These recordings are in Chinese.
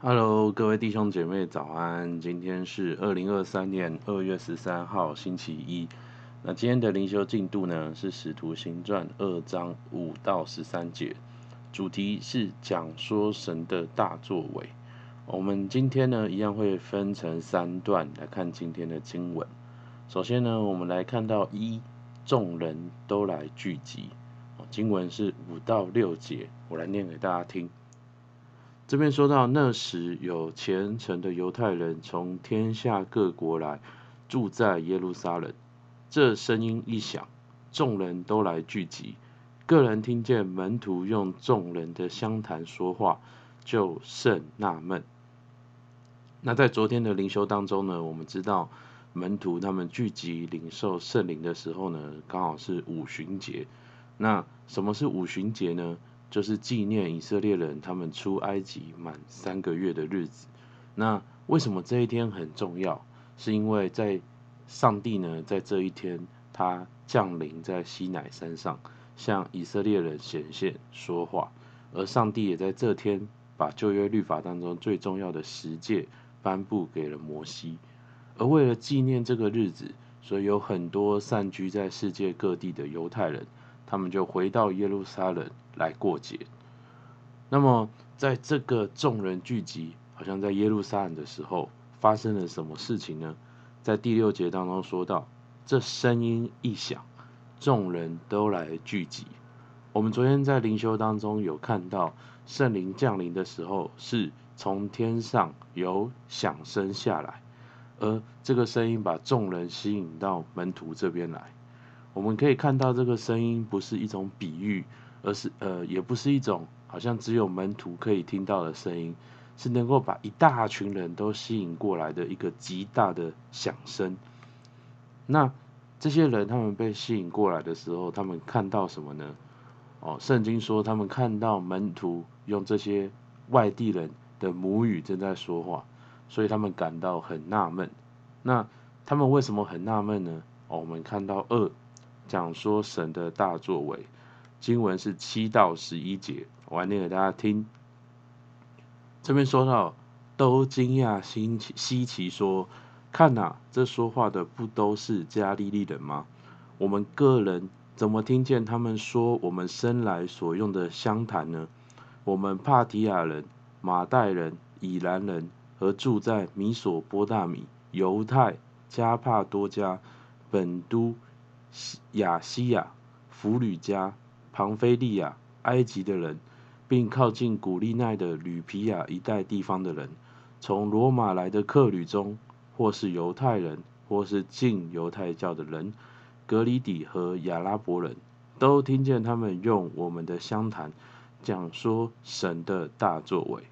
Hello，各位弟兄姐妹早安！今天是二零二三年二月十三号星期一。那今天的灵修进度呢是《使徒行传》二章五到十三节，主题是讲说神的大作为。我们今天呢一样会分成三段来看今天的经文。首先呢，我们来看到一，众人都来聚集。经文是五到六节，我来念给大家听。这边说到，那时有虔诚的犹太人从天下各国来，住在耶路撒冷。这声音一响，众人都来聚集。个人听见门徒用众人的相谈说话，就甚纳闷。那在昨天的灵修当中呢，我们知道门徒他们聚集领受圣灵的时候呢，刚好是五旬节。那什么是五旬节呢？就是纪念以色列人他们出埃及满三个月的日子。那为什么这一天很重要？是因为在上帝呢，在这一天他降临在西乃山上，向以色列人显现说话，而上帝也在这天把旧约律法当中最重要的十诫颁布给了摩西。而为了纪念这个日子，所以有很多散居在世界各地的犹太人。他们就回到耶路撒冷来过节。那么，在这个众人聚集，好像在耶路撒冷的时候，发生了什么事情呢？在第六节当中说到，这声音一响，众人都来聚集。我们昨天在灵修当中有看到，圣灵降临的时候，是从天上有响声下来，而这个声音把众人吸引到门徒这边来。我们可以看到，这个声音不是一种比喻，而是呃，也不是一种好像只有门徒可以听到的声音，是能够把一大群人都吸引过来的一个极大的响声。那这些人他们被吸引过来的时候，他们看到什么呢？哦，圣经说他们看到门徒用这些外地人的母语正在说话，所以他们感到很纳闷。那他们为什么很纳闷呢？哦，我们看到二。讲说神的大作为，经文是七到十一节，我来念给大家听。这边说到，都惊讶稀奇稀奇说：“看哪，这说话的不都是加利利人吗？我们个人怎么听见他们说我们生来所用的乡谈呢？我们帕提亚人、马代人、以兰人和住在米索波大米、犹太、加帕多家、本都。”亚西亚、弗吕加、庞菲利亚、埃及的人，并靠近古利奈的吕皮亚一带地方的人，从罗马来的客旅中，或是犹太人，或是进犹太教的人，格里底和亚拉伯人，都听见他们用我们的乡谈讲说神的大作为。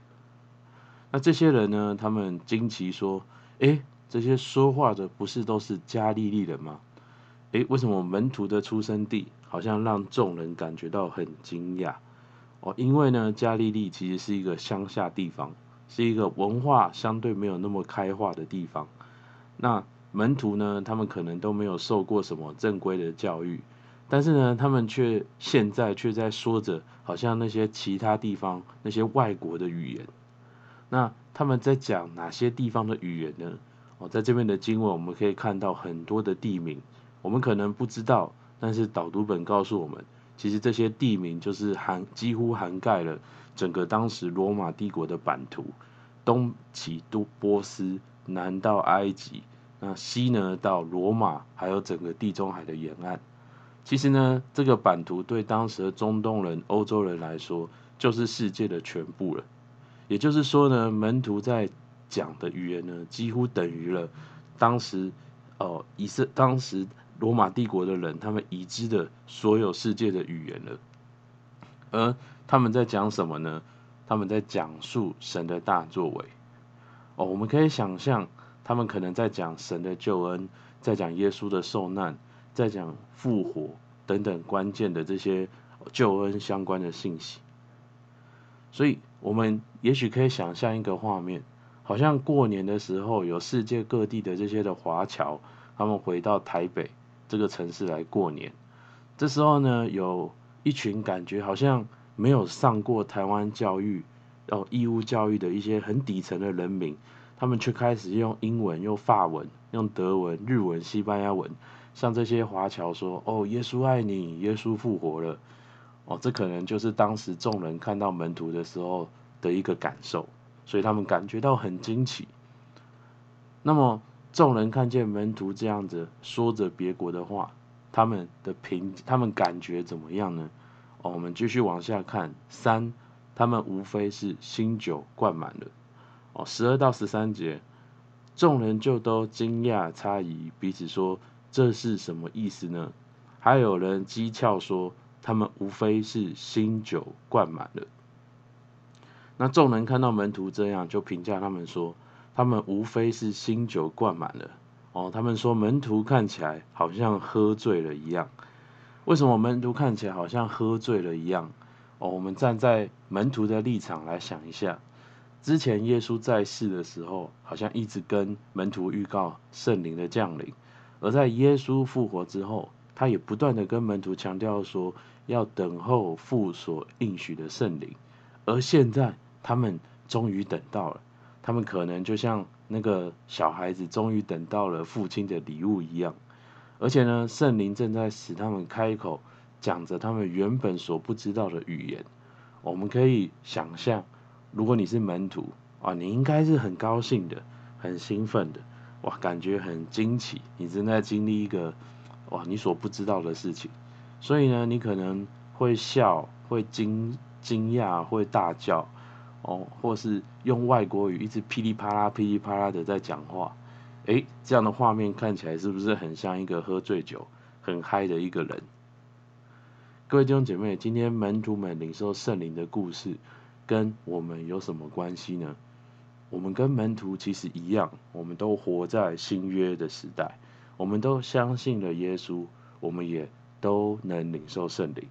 那这些人呢？他们惊奇说：“诶，这些说话的不是都是加利利人吗？”诶，为什么门徒的出生地好像让众人感觉到很惊讶？哦，因为呢，加利利其实是一个乡下地方，是一个文化相对没有那么开化的地方。那门徒呢，他们可能都没有受过什么正规的教育，但是呢，他们却现在却在说着好像那些其他地方那些外国的语言。那他们在讲哪些地方的语言呢？哦，在这边的经文我们可以看到很多的地名。我们可能不知道，但是导读本告诉我们，其实这些地名就是涵几乎涵盖了整个当时罗马帝国的版图，东起都波斯，南到埃及，那西呢到罗马，还有整个地中海的沿岸。其实呢，这个版图对当时的中东人、欧洲人来说，就是世界的全部了。也就是说呢，门徒在讲的语言呢，几乎等于了当时哦，以色当时。罗马帝国的人，他们已知的所有世界的语言了，而他们在讲什么呢？他们在讲述神的大作为。哦，我们可以想象，他们可能在讲神的救恩，在讲耶稣的受难，在讲复活等等关键的这些救恩相关的信息。所以，我们也许可以想象一个画面，好像过年的时候，有世界各地的这些的华侨，他们回到台北。这个城市来过年，这时候呢，有一群感觉好像没有上过台湾教育，哦义务教育的一些很底层的人民，他们却开始用英文、用法文、用德文、日文、西班牙文，向这些华侨说：“哦，耶稣爱你，耶稣复活了。”哦，这可能就是当时众人看到门徒的时候的一个感受，所以他们感觉到很惊奇。那么，众人看见门徒这样子说着别国的话，他们的评，他们感觉怎么样呢？哦，我们继续往下看，三，他们无非是新酒灌满了。哦，十二到十三节，众人就都惊讶诧异，彼此说：“这是什么意思呢？”还有人讥诮说。他们无非是新酒灌满了。那众人看到门徒这样，就评价他们说：他们无非是新酒灌满了。哦，他们说门徒看起来好像喝醉了一样。为什么门徒看起来好像喝醉了一样？哦，我们站在门徒的立场来想一下，之前耶稣在世的时候，好像一直跟门徒预告圣灵的降临，而在耶稣复活之后，他也不断的跟门徒强调说。要等候父所应许的圣灵，而现在他们终于等到了，他们可能就像那个小孩子终于等到了父亲的礼物一样，而且呢，圣灵正在使他们开口讲着他们原本所不知道的语言。我们可以想象，如果你是门徒啊，你应该是很高兴的，很兴奋的，哇，感觉很惊奇，你正在经历一个哇你所不知道的事情。所以呢，你可能会笑，会惊惊讶，会大叫，哦，或是用外国语一直噼里啪啦、噼里啪啦的在讲话，诶，这样的画面看起来是不是很像一个喝醉酒、很嗨的一个人？各位弟兄姐妹，今天门徒们领受圣灵的故事，跟我们有什么关系呢？我们跟门徒其实一样，我们都活在新约的时代，我们都相信了耶稣，我们也。都能领受圣灵，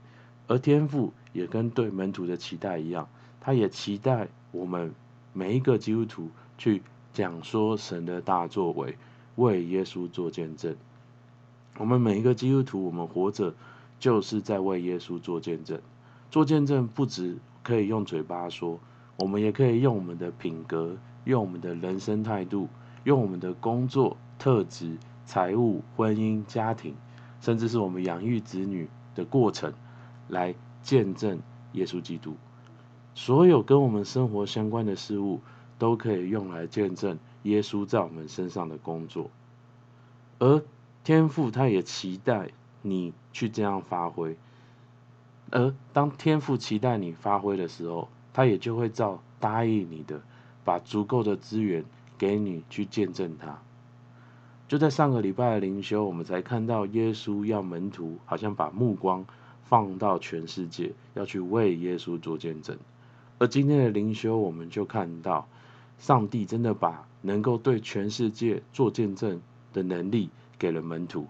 而天父也跟对门徒的期待一样，他也期待我们每一个基督徒去讲说神的大作为，为耶稣做见证。我们每一个基督徒，我们活着就是在为耶稣做见证。做见证不只可以用嘴巴说，我们也可以用我们的品格，用我们的人生态度，用我们的工作特质、财务、婚姻、家庭。甚至是我们养育子女的过程，来见证耶稣基督。所有跟我们生活相关的事物，都可以用来见证耶稣在我们身上的工作。而天父他也期待你去这样发挥。而当天父期待你发挥的时候，他也就会照答应你的，把足够的资源给你去见证他。就在上个礼拜的灵修，我们才看到耶稣要门徒好像把目光放到全世界，要去为耶稣做见证。而今天的灵修，我们就看到上帝真的把能够对全世界做见证的能力给了门徒。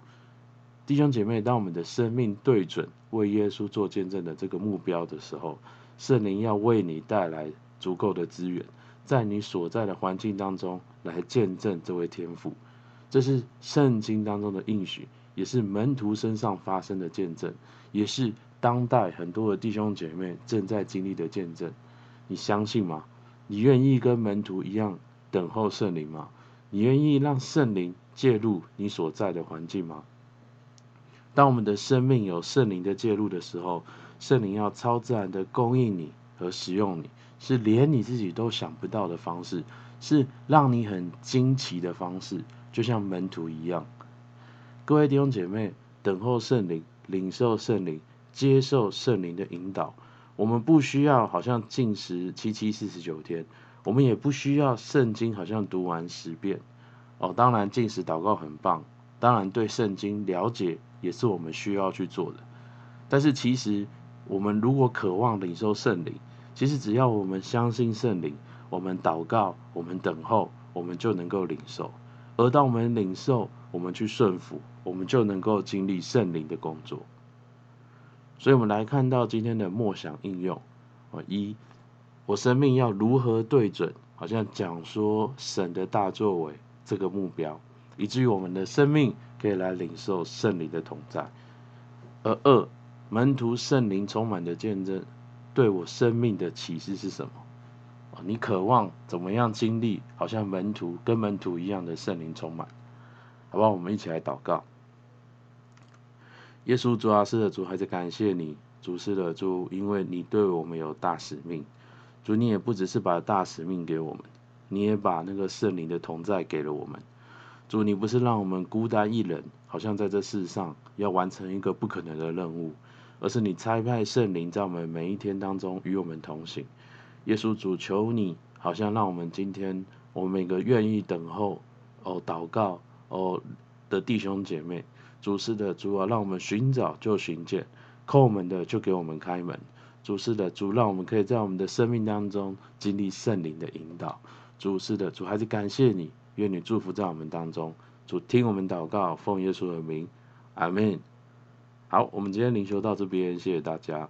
弟兄姐妹，当我们的生命对准为耶稣做见证的这个目标的时候，圣灵要为你带来足够的资源，在你所在的环境当中来见证这位天父。这是圣经当中的应许，也是门徒身上发生的见证，也是当代很多的弟兄姐妹正在经历的见证。你相信吗？你愿意跟门徒一样等候圣灵吗？你愿意让圣灵介入你所在的环境吗？当我们的生命有圣灵的介入的时候，圣灵要超自然的供应你和使用你，是连你自己都想不到的方式，是让你很惊奇的方式。就像门徒一样，各位弟兄姐妹，等候圣灵，领受圣灵，接受圣灵的引导。我们不需要好像禁食七七四十九天，我们也不需要圣经好像读完十遍。哦，当然禁食祷告很棒，当然对圣经了解也是我们需要去做的。但是其实我们如果渴望领受圣灵，其实只要我们相信圣灵，我们祷告，我们等候，我们就能够领受。而当我们领受，我们去顺服，我们就能够经历圣灵的工作。所以，我们来看到今天的默想应用。啊一，我生命要如何对准，好像讲说神的大作为这个目标，以至于我们的生命可以来领受圣灵的同在。而二，门徒圣灵充满的见证，对我生命的启示是什么？你渴望怎么样经历，好像门徒跟门徒一样的圣灵充满，好不好？我们一起来祷告。耶稣主啊，是的主，还是感谢你，主是的主，因为你对我们有大使命。主，你也不只是把大使命给我们，你也把那个圣灵的同在给了我们。主，你不是让我们孤单一人，好像在这世上要完成一个不可能的任务，而是你差派圣灵在我们每一天当中与我们同行。耶稣主，求你，好像让我们今天，我们每个愿意等候、哦祷告、哦的弟兄姐妹，主是的主啊，让我们寻找就寻见，叩门的就给我们开门。主是的主，让我们可以在我们的生命当中经历圣灵的引导。主是的主，还是感谢你，愿你祝福在我们当中。主听我们祷告，奉耶稣的名，阿门。好，我们今天灵修到这边，谢谢大家。